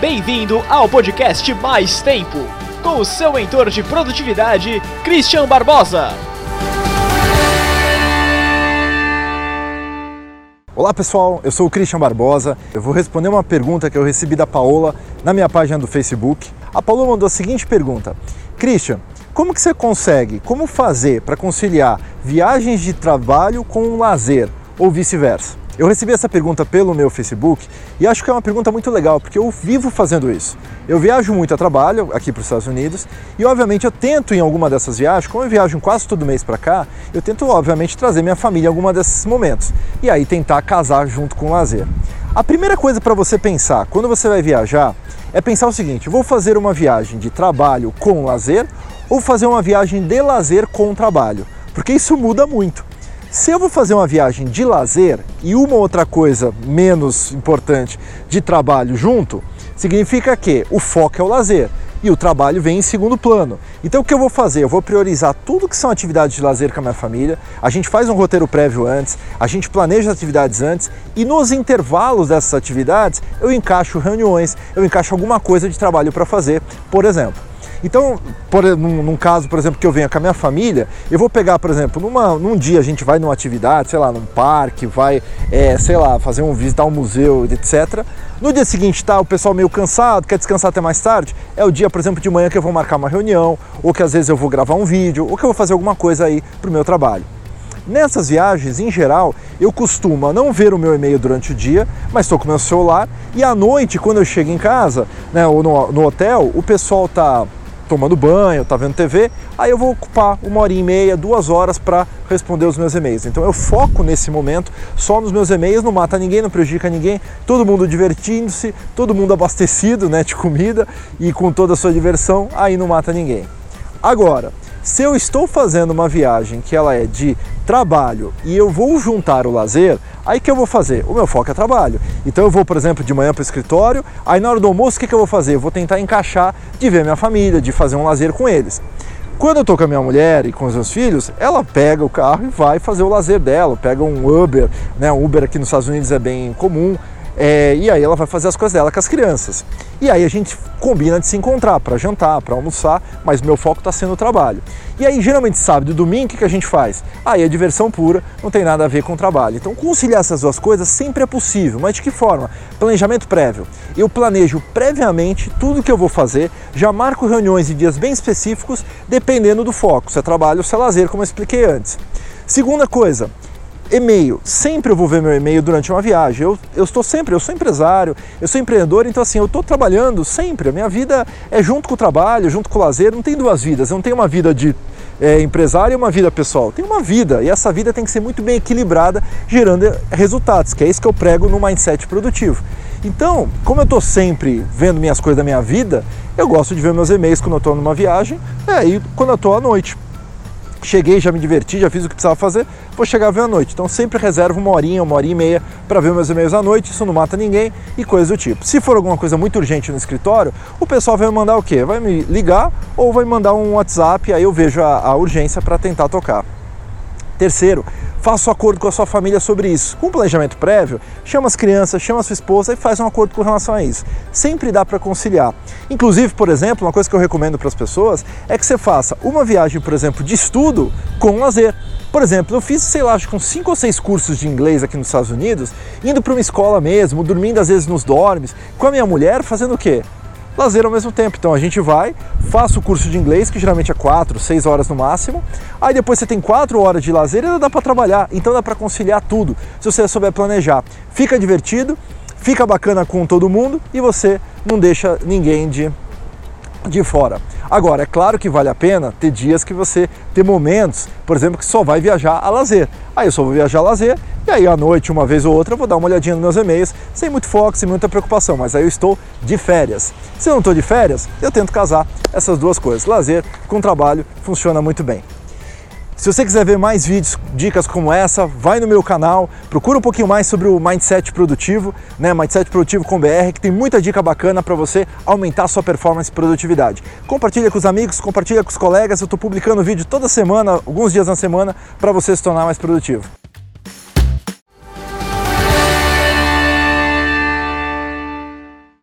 Bem-vindo ao podcast Mais Tempo, com o seu mentor de produtividade, Christian Barbosa. Olá pessoal, eu sou o Christian Barbosa. Eu vou responder uma pergunta que eu recebi da Paola na minha página do Facebook. A Paola mandou a seguinte pergunta: Christian, como que você consegue, como fazer para conciliar viagens de trabalho com lazer ou vice-versa? Eu recebi essa pergunta pelo meu Facebook e acho que é uma pergunta muito legal, porque eu vivo fazendo isso. Eu viajo muito a trabalho aqui para os Estados Unidos e, obviamente, eu tento em alguma dessas viagens, como eu viajo quase todo mês para cá, eu tento, obviamente, trazer minha família em alguma desses momentos e aí tentar casar junto com o lazer. A primeira coisa para você pensar quando você vai viajar é pensar o seguinte: vou fazer uma viagem de trabalho com lazer ou fazer uma viagem de lazer com trabalho? Porque isso muda muito. Se eu vou fazer uma viagem de lazer e uma outra coisa menos importante de trabalho junto, significa que o foco é o lazer e o trabalho vem em segundo plano. Então o que eu vou fazer? Eu vou priorizar tudo que são atividades de lazer com a minha família. A gente faz um roteiro prévio antes, a gente planeja as atividades antes e nos intervalos dessas atividades eu encaixo reuniões, eu encaixo alguma coisa de trabalho para fazer, por exemplo. Então, por, num, num, caso, por exemplo, que eu venha com a minha família, eu vou pegar, por exemplo, numa, num dia a gente vai numa atividade, sei lá, num parque, vai, é, sei lá, fazer um visitar um museu, etc. No dia seguinte tá o pessoal meio cansado, quer descansar até mais tarde, é o dia, por exemplo, de manhã que eu vou marcar uma reunião, ou que às vezes eu vou gravar um vídeo, ou que eu vou fazer alguma coisa aí pro meu trabalho. Nessas viagens, em geral, eu costumo não ver o meu e-mail durante o dia, mas estou com o meu celular e à noite, quando eu chego em casa, né, ou no, no hotel, o pessoal tá tomando banho, tá vendo TV, aí eu vou ocupar uma hora e meia, duas horas para responder os meus e-mails. Então eu foco nesse momento só nos meus e-mails, não mata ninguém, não prejudica ninguém, todo mundo divertindo-se, todo mundo abastecido né, de comida e com toda a sua diversão, aí não mata ninguém. Agora, se eu estou fazendo uma viagem que ela é de trabalho e eu vou juntar o lazer, aí que eu vou fazer? O meu foco é trabalho. Então eu vou, por exemplo, de manhã para o escritório, aí na hora do almoço o que, que eu vou fazer? Eu vou tentar encaixar de ver minha família, de fazer um lazer com eles. Quando eu estou com a minha mulher e com os meus filhos, ela pega o carro e vai fazer o lazer dela, pega um Uber, né? Um Uber aqui nos Estados Unidos é bem comum, é, e aí ela vai fazer as coisas dela com as crianças. E aí a gente combina de se encontrar para jantar, para almoçar, mas meu foco está sendo o trabalho. E aí geralmente sábado e domingo o que, que a gente faz? Aí é diversão pura, não tem nada a ver com o trabalho. Então conciliar essas duas coisas sempre é possível, mas de que forma? Planejamento prévio. Eu planejo previamente tudo que eu vou fazer, já marco reuniões e dias bem específicos, dependendo do foco, se é trabalho ou se é lazer, como eu expliquei antes. Segunda coisa, e-mail. Sempre eu vou ver meu e-mail durante uma viagem. Eu, eu estou sempre, eu sou empresário, eu sou empreendedor, então assim, eu estou trabalhando sempre. A minha vida é junto com o trabalho, junto com o lazer. Não tem duas vidas. Eu não tenho uma vida de é, empresário e uma vida pessoal. Tem uma vida e essa vida tem que ser muito bem equilibrada, gerando resultados, que é isso que eu prego no mindset produtivo. Então, como eu estou sempre vendo minhas coisas da minha vida, eu gosto de ver meus e-mails quando eu estou numa viagem é, e quando eu estou à noite. Cheguei, já me diverti, já fiz o que precisava fazer, vou chegar a ver à noite. Então sempre reservo uma horinha, uma hora e meia para ver meus e-mails à noite, isso não mata ninguém e coisa do tipo. Se for alguma coisa muito urgente no escritório, o pessoal vai me mandar o quê? Vai me ligar ou vai mandar um WhatsApp, aí eu vejo a, a urgência para tentar tocar. Terceiro, faça um acordo com a sua família sobre isso. Com planejamento prévio, chama as crianças, chama a sua esposa e faz um acordo com relação a isso. Sempre dá para conciliar. Inclusive, por exemplo, uma coisa que eu recomendo para as pessoas é que você faça uma viagem, por exemplo, de estudo com lazer. Por exemplo, eu fiz, sei lá, acho uns 5 ou 6 cursos de inglês aqui nos Estados Unidos, indo para uma escola mesmo, dormindo às vezes nos dormes, com a minha mulher, fazendo o quê? Lazer ao mesmo tempo. Então a gente vai, faça o curso de inglês, que geralmente é 4, 6 horas no máximo. Aí depois você tem 4 horas de lazer e ainda dá para trabalhar. Então dá para conciliar tudo, se você souber planejar. Fica divertido, fica bacana com todo mundo e você não deixa ninguém de, de fora. Agora, é claro que vale a pena ter dias que você ter momentos, por exemplo, que só vai viajar a lazer. Aí eu só vou viajar a lazer e aí à noite, uma vez ou outra, eu vou dar uma olhadinha nos meus e-mails, sem muito foco, sem muita preocupação, mas aí eu estou de férias. Se eu não estou de férias, eu tento casar essas duas coisas. Lazer com trabalho funciona muito bem. Se você quiser ver mais vídeos, dicas como essa, vai no meu canal, procura um pouquinho mais sobre o Mindset Produtivo, né? Mindset Produtivo com BR, que tem muita dica bacana para você aumentar sua performance e produtividade. Compartilha com os amigos, compartilha com os colegas, eu estou publicando vídeo toda semana, alguns dias na semana, para você se tornar mais produtivo.